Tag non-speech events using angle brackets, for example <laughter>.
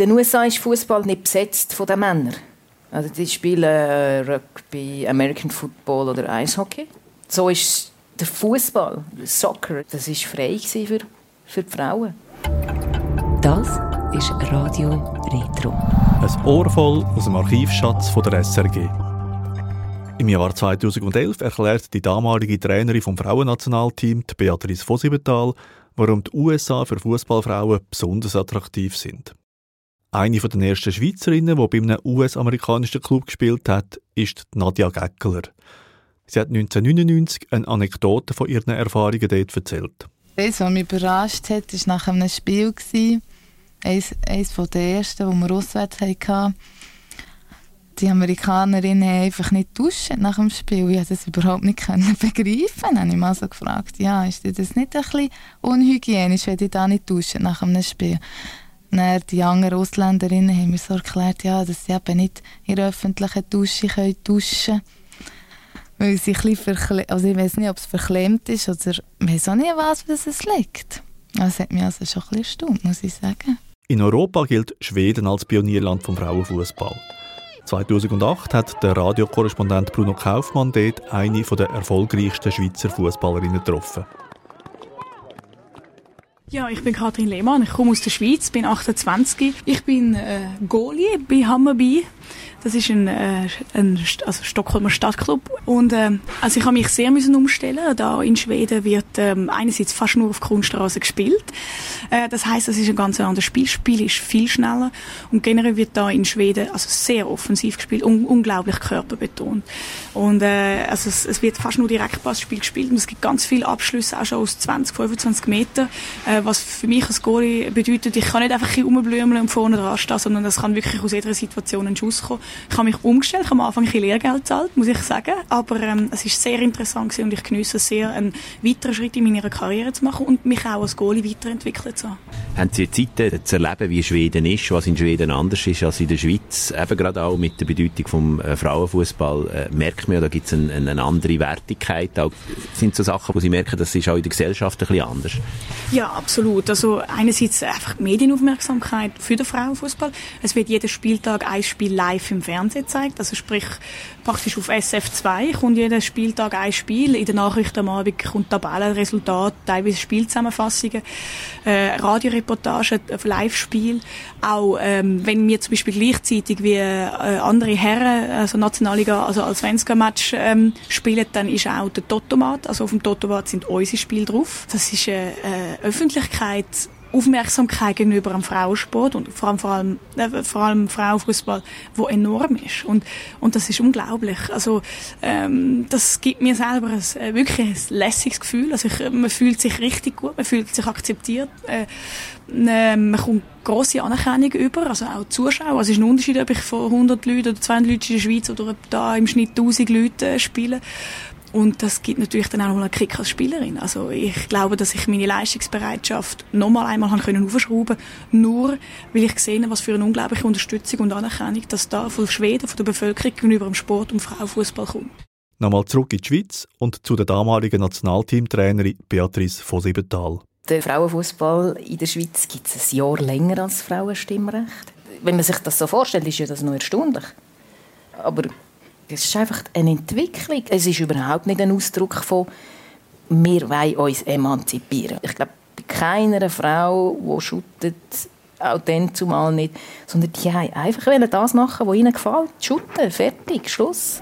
in den USA ist Fußball nicht besetzt von den Männern. Also die spielen äh, Rugby, American Football oder Eishockey. So ist der Fußball, Soccer, das ist frei für, für die Frauen. Das ist Radio Retro. Ein Ohr voll aus dem Archivschatz von der SRG. Im Jahr 2011 erklärt die damalige Trainerin vom Frauennationalteam, Beatrice Vosibethal, warum die USA für Fußballfrauen besonders attraktiv sind. Eine der ersten Schweizerinnen, die bei einem US-amerikanischen Club gespielt hat, ist Nadia Geckeler. Sie hat 1999 eine Anekdote von ihren Erfahrungen dort erzählt. Das, was mich überrascht hat, war nach einem Spiel. Eines, eines der ersten, die wir auswärts hatten. Die Amerikanerinnen haben einfach nicht duschen nach dem Spiel. Ich konnte das überhaupt nicht <laughs> begreifen. Dann habe ich mal so gefragt, ja, ist das nicht ein bisschen unhygienisch, wenn die da nicht duschen nach einem Spiel? Dann die anderen Ausländerinnen haben mir so erklärt, ja, dass sie eben nicht in der öffentlichen Dusche können duschen können. Weil sie ein bisschen also ich weiß nicht, ob es verklemmt ist oder ich weiß auch nicht, was es liegt. Das hat mich also schon ein bisschen erstaunt, muss ich sagen. In Europa gilt Schweden als Pionierland vom Frauenfußball. 2008 hat der Radiokorrespondent Bruno Kaufmann dort eine der erfolgreichsten Schweizer Fußballerinnen getroffen. Ja, ich bin Kathrin Lehmann, ich komme aus der Schweiz, bin 28. Ich bin äh, Goalie bei Hammerby das ist ein, äh, ein also Stockholmer Stadtclub. Und äh, also ich habe mich sehr müssen umstellen. Da in Schweden wird ähm, einerseits fast nur auf Kunststraße gespielt. Äh, das heißt, es ist ein ganz anderes Spiel. Das Spiel ist viel schneller und generell wird da in Schweden also sehr offensiv gespielt, un unglaublich körperbetont. Und äh, also es, es wird fast nur Direktpassspiel gespielt und es gibt ganz viele Abschlüsse auch schon aus 20, 25 Metern, äh, was für mich als Goalie bedeutet, ich kann nicht einfach rumblümeln und vorne dran stehen, sondern es kann wirklich aus jeder Situation ein Schuss kommen. Ich habe mich umgestellt, ich habe am Anfang ein Lehrgeld gezahlt, muss ich sagen, aber ähm, es ist sehr interessant und ich genieße sehr, einen weiteren Schritt in meiner Karriere zu machen und mich auch als Goalie weiterentwickelt zu haben. Haben Sie Zeit zu erleben, wie Schweden ist, was in Schweden anders ist als in der Schweiz? Eben gerade auch mit der Bedeutung des äh, Frauenfußball äh, merkt man da gibt es eine, eine, andere Wertigkeit. Auch, sind so Sachen, wo Sie merken, das ist auch in der Gesellschaft ein bisschen anders? Ja, absolut. Also einerseits einfach Medienaufmerksamkeit für den Frauenfußball. Es wird jeden Spieltag ein Spiel live im Fernsehen gezeigt. Also sprich, praktisch auf SF2 kommt jeden Spieltag ein Spiel. In den Nachrichten am Abend kommt Tabellen, Resultat, teilweise Spielzusammenfassungen, äh, Radioreportagen, Live-Spiel. Auch ähm, wenn wir zum Beispiel gleichzeitig wie äh, andere Herren, also Nationalliga, also als Svenska-Match ähm, spielen, dann ist auch der Totomat, also auf dem Totomat sind unsere Spiele drauf. Das ist eine äh, Öffentlichkeit Aufmerksamkeit gegenüber dem Frauensport und vor allem, vor allem, äh, vor allem Frauenfußball, wo enorm ist. Und, und das ist unglaublich. Also, ähm, das gibt mir selber ein, äh, wirklich ein lässiges Gefühl. Also ich, man fühlt sich richtig gut, man fühlt sich akzeptiert. Äh, äh, man kommt grosse Anerkennung über, also auch Zuschauer. Also es ist ein Unterschied, ob ich vor 100 Leuten oder 200 Leuten in der Schweiz oder ob da im Schnitt 1000 Leute äh, spiele. Und das gibt natürlich dann auch noch einen Kick als Spielerin. Also ich glaube, dass ich meine Leistungsbereitschaft noch mal einmal haben können aufschrauben, nur weil ich gesehen habe, was für eine unglaubliche Unterstützung und Anerkennung, dass da von Schweden, von der Bevölkerung gegenüber dem Sport und Frauenfußball kommt. Nochmal zurück in die Schweiz und zu der damaligen Nationalteamtrainerin Beatrice von Siebenthal. Der Frauenfußball in der Schweiz gibt es ein Jahr länger als Frauenstimmrecht. Wenn man sich das so vorstellt, ist ja das nur erstaunlich. Aber es ist einfach eine Entwicklung. Es ist überhaupt nicht ein Ausdruck von wir wollen uns emanzipieren. Ich glaube, bei keiner Frau, die schuttet, auch dann zumal nicht, sondern die haben einfach das machen, was ihnen gefällt. Schutten, fertig, Schluss.